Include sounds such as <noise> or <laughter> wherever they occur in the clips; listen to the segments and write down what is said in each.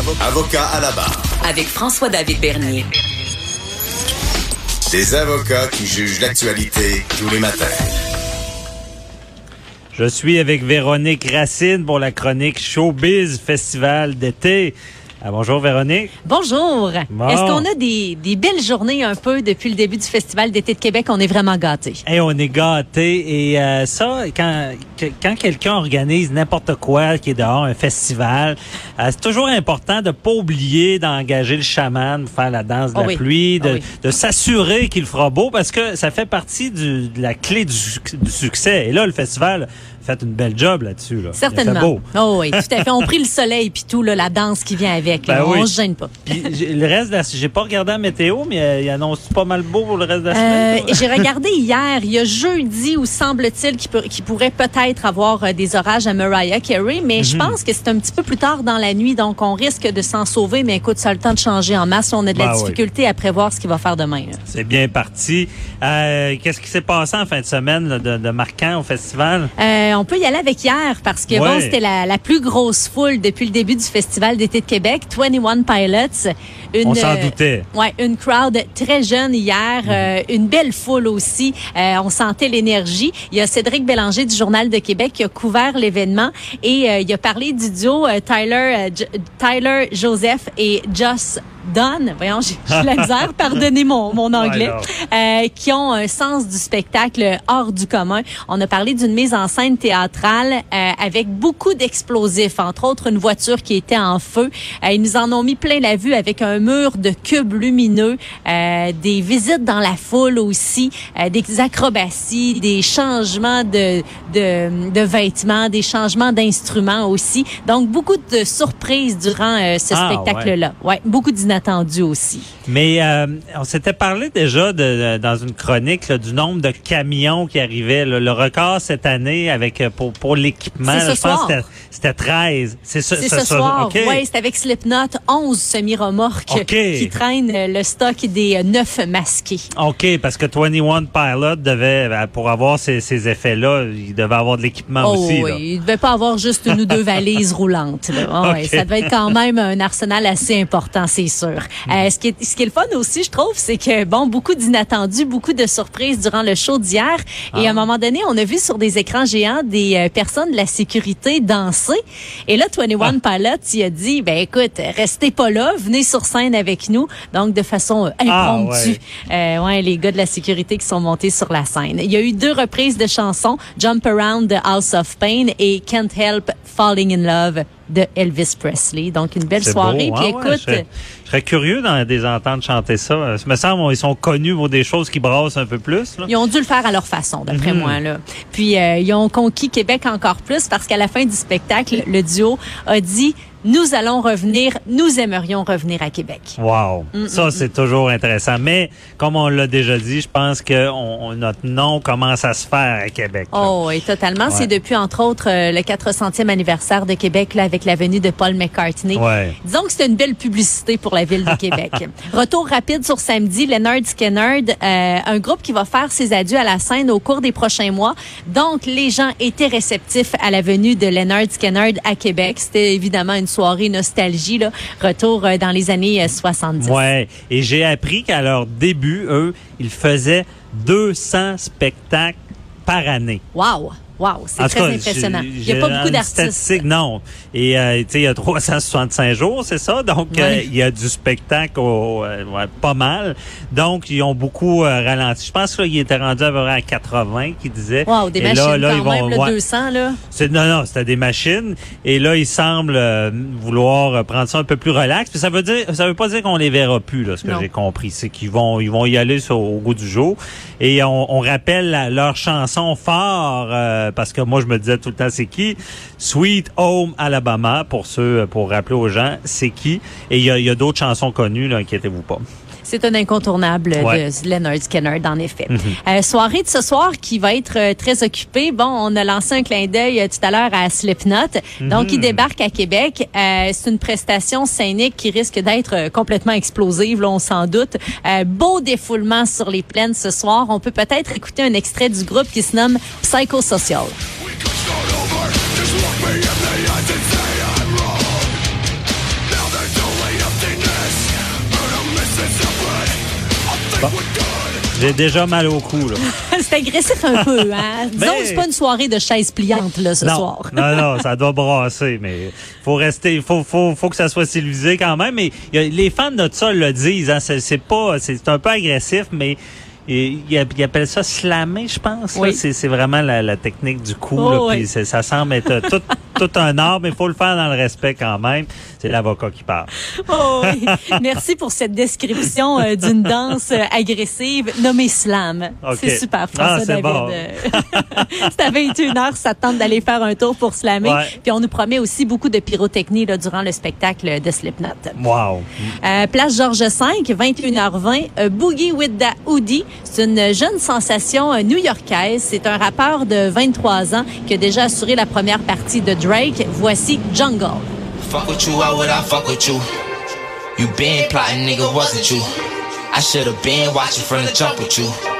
Avocat à la barre. Avec François-David Bernier. Des avocats qui jugent l'actualité tous les matins. Je suis avec Véronique Racine pour la chronique Showbiz Festival d'été. Ah, bonjour Véronique. Bonjour. Bon. Est-ce qu'on a des, des belles journées un peu depuis le début du Festival d'été de Québec? On est vraiment gâtés. Et on est gâtés et euh, ça, quand, que- quand quelqu'un organise n'importe quoi qui est dehors, un festival, euh, c'est toujours important de pas oublier d'engager le chaman pour faire la danse de Oh la oui. pluie, de, Oh oui. de s'assurer qu'il fera beau parce que ça fait partie du- de la clé du succès. Et là, le festival fait une belle job là-dessus. Là. Il a fait Certainement. beau. <laughs> Oh oui, tout à fait. On prit le soleil puis tout, là, la danse qui vient avec. là. Ben on oui. se gêne pas. Puis le reste, de la- j'ai pas regardé la météo, mais euh, il annonce pas mal beau pour le reste de la Euh, semaine. toi? J'ai <laughs> regardé hier, il y a jeudi où semble-t-il qu'il peut- pourrait peut-être avoir euh, des orages à Mariah Carey, mais Mhm. je pense que c'est un petit peu plus tard dans la nuit, donc on risque de s'en sauver. Mais écoute, ça a le temps de changer en masse. On a de la Ben oui. difficulté à prévoir ce qu'il va faire demain. là. C'est bien parti. Euh, Qu'est-ce qui s'est passé en fin de semaine là, de, de marquant au festival? Euh, on peut y aller avec hier parce que Ouais. bon, c'était la, la plus grosse foule depuis le début du Festival d'été de Québec, 21 Pilots. Une, On s'en euh, doutait. Ouais, une crowd très jeune hier, euh, une belle foule aussi. Euh, on sentait l'énergie. Il y a Cédric Bélanger du Journal de Québec qui a couvert l'événement et il a parlé du duo Tyler, Tyler Joseph et Joss Dunn. Voyons, j'ai la misère, <laughs> pardonnez mon, mon anglais. Euh, qui ont un sens du spectacle hors du commun. On a parlé d'une mise en scène théâtrale euh, avec beaucoup d'explosifs, entre autres une voiture qui était en feu. Euh, ils nous en ont mis plein la vue avec un mur de cubes lumineux, euh, des visites dans la foule aussi, euh, des acrobaties, des changements de, de, de vêtements, des changements d'instruments aussi. Donc beaucoup de surprises durant euh, ce Ah, spectacle-là. Ouais. beaucoup d'inattendus aussi. Mais euh, on s'était parlé déjà de, de- dans une chronique là, du nombre de camions qui arrivaient. là. Le record cette année avec euh, pour, pour l'équipement, je pense soir. que c'était- c'était 13. C'est ce, ce soir. Oui, c'est avec Slipknot, 11 semi-remorques qui traînent euh, le stock des euh, neuf masqués. OK, parce que 21 Pilot devait, pour avoir ces, ces effets-là, il devait avoir de l'équipement Oh aussi. oui, là. il devait pas avoir juste une ou deux <laughs> valises roulantes. là. Ah ouais, ça devait être quand même un arsenal assez important, c'est sûr. Euh, ce, qui est, ce qui est le fun aussi, je trouve, c'est que, bon, beaucoup d'inattendus, beaucoup de surprises durant le show d'hier. Et Ah. à un moment donné, on a vu sur des écrans géants des euh, personnes de la sécurité danser. Et là, 21 Ah. Pilots, il a dit, ben écoute, restez pas là, venez sur scène avec nous. Donc, de façon euh, Ah, impromptue. Euh, ouais, les gars de la sécurité qui sont montés sur la scène. Il y a eu deux reprises de chansons, Jump Around de House of Pain et Can't Help Falling in Love de Elvis Presley. Donc, une belle soirée. beau, Puis hein, ouais, écoute, je, serais, je serais curieux d'en des entendre chanter ça. Euh, Ça me semble ils sont connus pour des choses qui brassent un peu plus. Là. Ils ont dû le faire à leur façon, d'après Mhm. moi. Là. Puis, euh, ils ont conquis Québec encore plus parce qu'à la fin du spectacle, le duo a dit Nous allons revenir, nous aimerions revenir à Québec. Wow, Mm, ça c'est toujours intéressant. Mais comme on l'a déjà dit, je pense que on, notre nom commence à se faire à Québec. là. Oh, oui, totalement. Ouais. C'est depuis, entre autres, euh, le 400e anniversaire de Québec là, avec la venue de Paul McCartney. Ouais. Disons que c'est une belle publicité pour la ville de <laughs> Québec. Retour rapide sur samedi, Leonard Skinner, euh, un groupe qui va faire ses adieux à la scène au cours des prochains mois. Donc, les gens étaient réceptifs à la venue de Leonard Skinner à Québec. C'était évidemment une soirée nostalgie, là. Retour euh, dans les années euh, 70. Ouais. Et j'ai appris qu'à leur début, eux, ils faisaient 200 spectacles par année. Wow! Wow! C'est très cas, impressionnant. Il n'y a pas beaucoup d'artistes. non. Et euh, tu sais, il y a 365 jours, c'est ça? Donc, euh, il y a du spectacle au- euh, ouais, pas mal. Donc, ils ont beaucoup euh, ralenti. Je pense qu'il était rendu à peu près à 80, qui disait. Wow, des Et machines là, là, quand ils vont- même, le ouais. 200, là. Non, non, c'était des machines. Et là, ils semblent euh, vouloir prendre ça un peu plus relax. Puis ça veut dire, ça veut pas dire qu'on les verra plus, là, ce que j'ai compris. C'est qu'ils vont, ils vont y aller sur- au goût du jour. Et on, on rappelle la- leur chanson fort, euh, parce que moi je me disais tout le temps c'est qui? Sweet Home Alabama pour ceux pour rappeler aux gens c'est qui? Et il y a, y a d'autres chansons connues là, inquiétez-vous pas. C'est un incontournable Ouais. de Leonard Skinner, en effet. Mhm. Euh, soirée de ce soir qui va être euh, très occupée. Bon, on a lancé un clin d'œil euh, tout à l'heure à Slipknot. Donc, Mhm. il débarque à Québec. C'est une prestation scénique qui risque d'être complètement explosive, là, on s'en doute. Beau défoulement sur les plaines ce soir. On peut peut-être écouter un extrait du groupe qui se nomme Psychosocial. J'ai déjà mal au cou là. <laughs> c'est agressif un peu, hein? <laughs> Disons Ben- que c'est pas une soirée de chaises pliantes, là, ce non, soir. non, non, ça doit brasser, mais faut rester, il faut, faut, faut que ça soit civilisé quand même. Mais il y a- les fans de ça le disent, hein, c'est pas, c'est un peu agressif, mais ils, ils app- ils appellent ça slammer, je pense. Oui. C'est vraiment la, la technique du coup. Oh, là, oui. ça semble être euh, tout, <laughs> tout un art, mais il faut le faire dans le respect quand même. C'est l'avocat qui parle. <laughs> Oh oui. Merci pour cette description euh, d'une danse euh, agressive nommée slam. C'est super, François Ah, c'est David. bon. Euh, <laughs> c'est à 21h, ça te tente d'aller faire un tour pour slammer. Ouais. Puis on nous promet aussi beaucoup de pyrotechnie là, durant le spectacle de Slipknot. Wow. Euh, place Georges V, 21h20, euh, Boogie with the Hoodie. C'est une jeune sensation new-yorkaise. C'est un rappeur de 23 ans qui a déjà assuré la première partie de Drake. Voici Jungle. Fuck with you, why would I fuck with you? You been plotting, nigga, wasn't you? I should've been watching from the jump with you.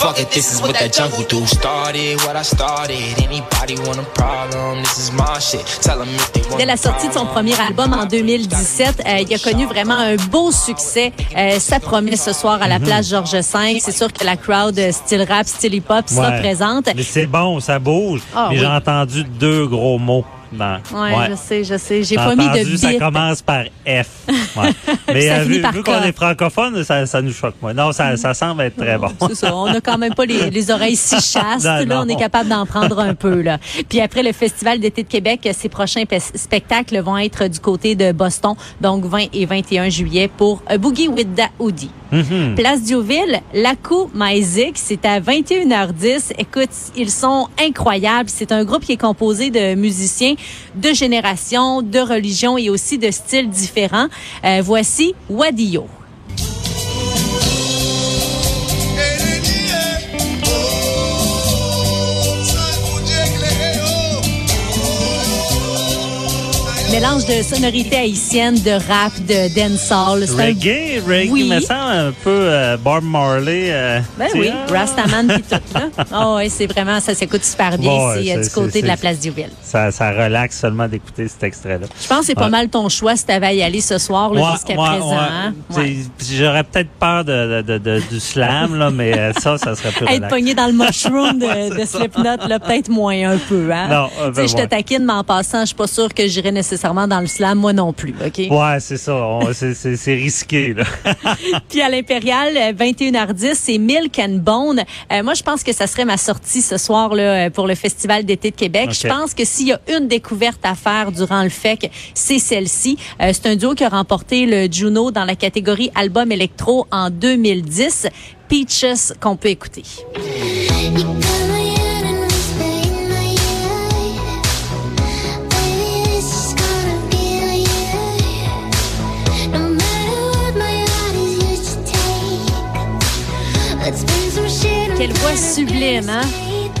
Fuck it, this is what that jungle do. Started what I started. Anybody want a problem? This is my shit. Tell them if they want Dès la sortie de son premier album en 2017, euh, il a connu vraiment un beau succès. Euh, ça promet ce soir à la place Georges V. C'est sûr que la crowd euh, style rap, style hip-hop sera Ouais. présente. Mais c'est bon, ça bouge. Ah, oui. j'ai entendu deux gros mots. Dans, Ouais, je sais, je sais. J'ai pas mis de entendu, ça bip. commence par F. <laughs> Ouais. Mais Ça euh, vu, qu'on est francophone, ça, ça nous choque. Moi. Non, ça, ça semble être très bon. C'est ça. On a quand même pas les, les oreilles si <laughs> chastes. Non, là, non. on est capable d'en prendre un peu. Là. Puis après le Festival d'été de Québec, ses prochains pe- spectacles vont être du côté de Boston, donc 20 et 21 juillet pour A Boogie with the Hoodie. Mhm. Place Diouville, Lakou Maizik, c'est à 21h10. Écoute, ils sont incroyables. C'est un groupe qui est composé de musiciens de générations, de religions et aussi de styles différents. Euh, voici Wadio. Mélange de sonorités haïtiennes, de rap, de dancehall. C'est un- Reggae, reggae, Oui. me semble un peu euh, Bob Marley. euh, Ben oui, ah. Rastaman pis <laughs> tout. Là. Oh, ouais, c'est vraiment, ça s'écoute super bien Bon, ici, euh, du côté de la place Diouville. Ça, ça relaxe seulement d'écouter cet extrait-là. Je pense que c'est pas Ouais. mal ton choix si t'avais à y aller ce soir Ouais, jusqu'à présent. hein? J'aurais peut-être peur de, de- de- du slam, là, mais euh, ça, ça serait plus <laughs> Être pogné dans le mushroom de, <laughs> Slipknot, peut-être moins un peu. Hein? Non, sais, je te taquine, mais en passant, je suis pas sûre que j'irai nécessairement dans le slam, moi non plus. OK? Ouais, c'est ça. On- c'est- C'est c'est risqué, là. <laughs> Puis à l'Impérial, euh, 21h10, c'est Milk and Bone. Euh, moi, je pense que ça serait ma sortie ce soir là, euh, pour le Festival d'été de Québec. Je pense que s'il y a une découverte à faire durant le FEC, c'est celle-ci. Euh, c'est un duo qui a remporté le Juno dans la catégorie album électro en 2010. Peaches qu'on peut écouter. Quelle voix sublime, hein?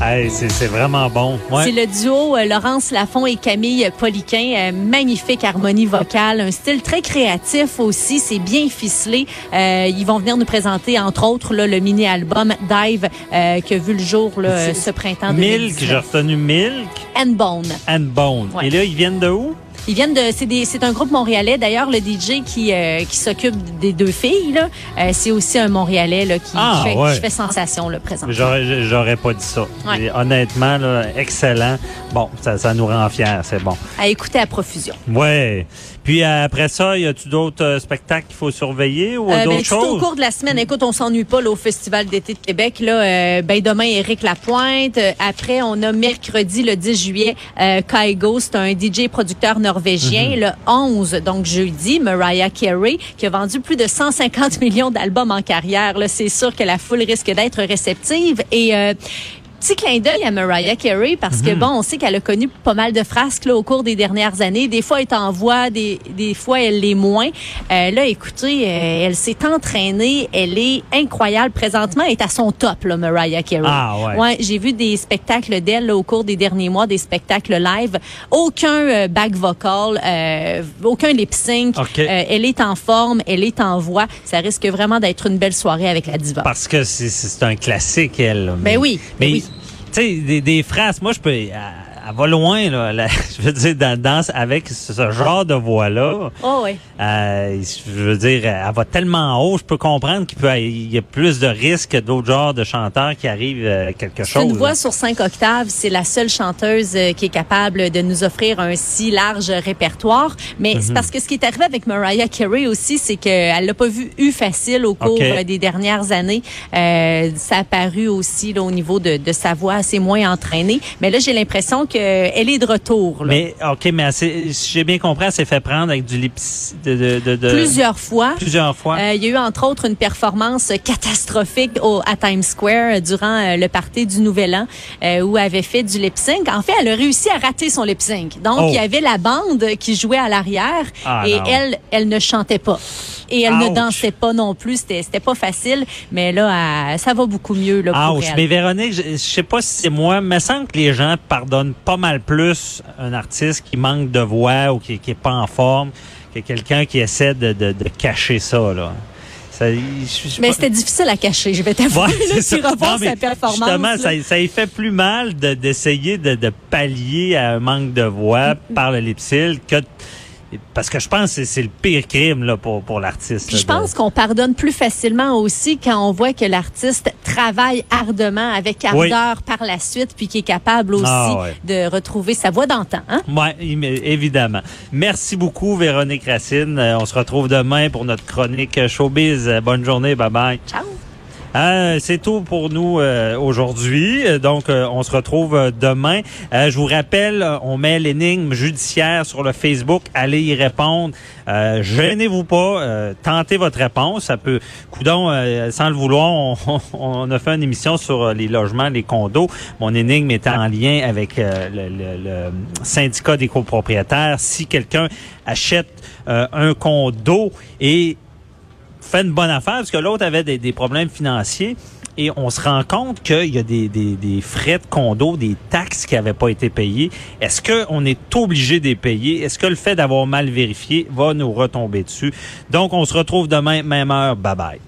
Hey, c'est c'est vraiment bon. Ouais. C'est le duo euh, Laurence Lafont et Camille Poliquin. Euh, magnifique harmonie vocale, un style très créatif aussi. C'est bien ficelé. Euh, ils vont venir nous présenter, entre autres, là, le mini-album Dive euh, qui a vu le jour là, ce printemps Milk, j'ai 2019. retenu Milk And Bone. and Bone. Ouais. Et là, ils viennent de où? Ils viennent de, c'est un groupe montréalais. D'ailleurs, le DJ qui euh, qui s'occupe des deux filles là, euh, c'est aussi un Montréalais là qui, Ah, qui fait, ouais. qui fait sensation là présentement. J'aurais pas dit ça. Ouais. Et honnêtement, là, excellent. Bon, ça, ça nous rend fiers, c'est bon. À écouter à profusion. Ouais. Puis euh, après ça, y a-tu d'autres euh, spectacles qu'il faut surveiller ou Euh, ben, d'autres tout au choses? cours de la semaine, écoute, on s'ennuie pas là, au Festival d'été de Québec. Là, euh, ben demain, Éric Lapointe. Après, on a mercredi, le 10 juillet, Kaigo, c'est un DJ producteur norvégien. Mhm. Le 11, donc jeudi, Mariah Carey, qui a vendu plus de 150 <laughs> millions d'albums en carrière. C'est sûr que la foule risque d'être réceptive. Et euh, petit clin d'œil à Mariah Carey parce que, Mhm. bon, on sait qu'elle a connu pas mal de frasques là, au cours des dernières années. Des fois, elle est en voix, des, des fois, elle l'est moins. Euh, là, écoutez, euh, elle s'est entraînée. Elle est incroyable. Présentement, elle est à son top, là, Mariah Carey. Ah, ouais. j'ai vu des spectacles d'elle au cours des derniers mois, des spectacles live. Aucun euh, back vocal, euh, aucun lip sync. OK. Euh, elle est en forme, elle est en voix. Ça risque vraiment d'être une belle soirée avec la diva. Parce que c'est- un classique, elle. Ben oui, Mais, ben oui. Tu sais, des, des phrases, moi, je peux... Elle, elle va loin, là. <laughs> Je veux dire, dans, dans- avec ce genre de voix-là. Oh, oui. Euh, je veux dire, elle va tellement haut, je peux comprendre qu'il peut il y a plus de risques que d'autres genres de chanteurs qui arrivent euh, quelque C'est chose. une voix là. sur cinq octaves. C'est la seule chanteuse euh, qui est capable de nous offrir un si large répertoire. Mais Mhm. c'est parce que ce qui est arrivé avec Mariah Carey aussi, c'est qu'elle l'a pas vu eu facile au cours euh, des dernières années. Euh, ça a paru aussi là, au niveau de, de sa voix assez moins entraînée. Mais là, j'ai l'impression qu'elle est de retour. là. Mais, OK, mais si j'ai bien compris, elle s'est fait prendre avec du lips... De, de, de, de- Plusieurs fois. Plusieurs fois. Euh, il y a eu entre autres une performance catastrophique au, à Times Square euh, durant euh, le party du Nouvel An euh, où elle avait fait du lip sync. En fait, elle a réussi à rater son lip sync. Donc, Oh. il y avait la bande qui jouait à l'arrière Ah, et non. elle, elle ne chantait pas. Et elle Ouch. ne dansait pas non plus. C'était, c'était pas facile. Mais là, elle- ça va beaucoup mieux là, pour Ouch. elle. Mais Véronique, je, je sais pas c'est moi, me semble que les gens pardonnent pas mal plus un artiste qui manque de voix ou qui, qui est pas en forme que quelqu'un qui essaie de, de, de cacher ça, là. Ça, je- je- Mais c'était difficile à cacher, je vais t'avouer. Ouais, tu mais sa performance. Justement, là. ça, ça y fait plus mal de- d'essayer de, de pallier à un manque de voix par le lip-sync que parce que je pense que c'est- le pire crime là, pour, pour l'artiste. Puis je pense qu'on pardonne plus facilement aussi quand on voit que l'artiste travaille ardemment avec Oui. ardeur par la suite, puis qui est capable aussi Ah ouais. de retrouver sa voix d'antan. Hein? Im- évidemment. Merci beaucoup, Véronique Racine. Euh, on se retrouve demain pour notre chronique Showbiz. Bonne journée. Bye bye. Ciao! Euh, c'est tout pour nous euh, aujourd'hui. Donc, euh, on se retrouve euh, demain. Euh, je vous rappelle, euh, on met l'énigme judiciaire sur le Facebook. Allez y répondre. Gênez-vous pas. tentez votre réponse. Ça peut, coudon, sans le vouloir, on, <laughs> on a fait une émission sur les logements, les condos. Mon énigme était en lien avec le, le- le syndicat des copropriétaires. Si quelqu'un achète un condo et fait une bonne affaire parce que l'autre avait des, problèmes financiers et on se rend compte qu'il y a des, des, des frais de condo, des taxes qui n'avaient pas été payées. Est-ce qu'on est obligé de les payer? Est-ce que le fait d'avoir mal vérifié va nous retomber dessus? Donc, on se retrouve demain, même heure. Bye bye.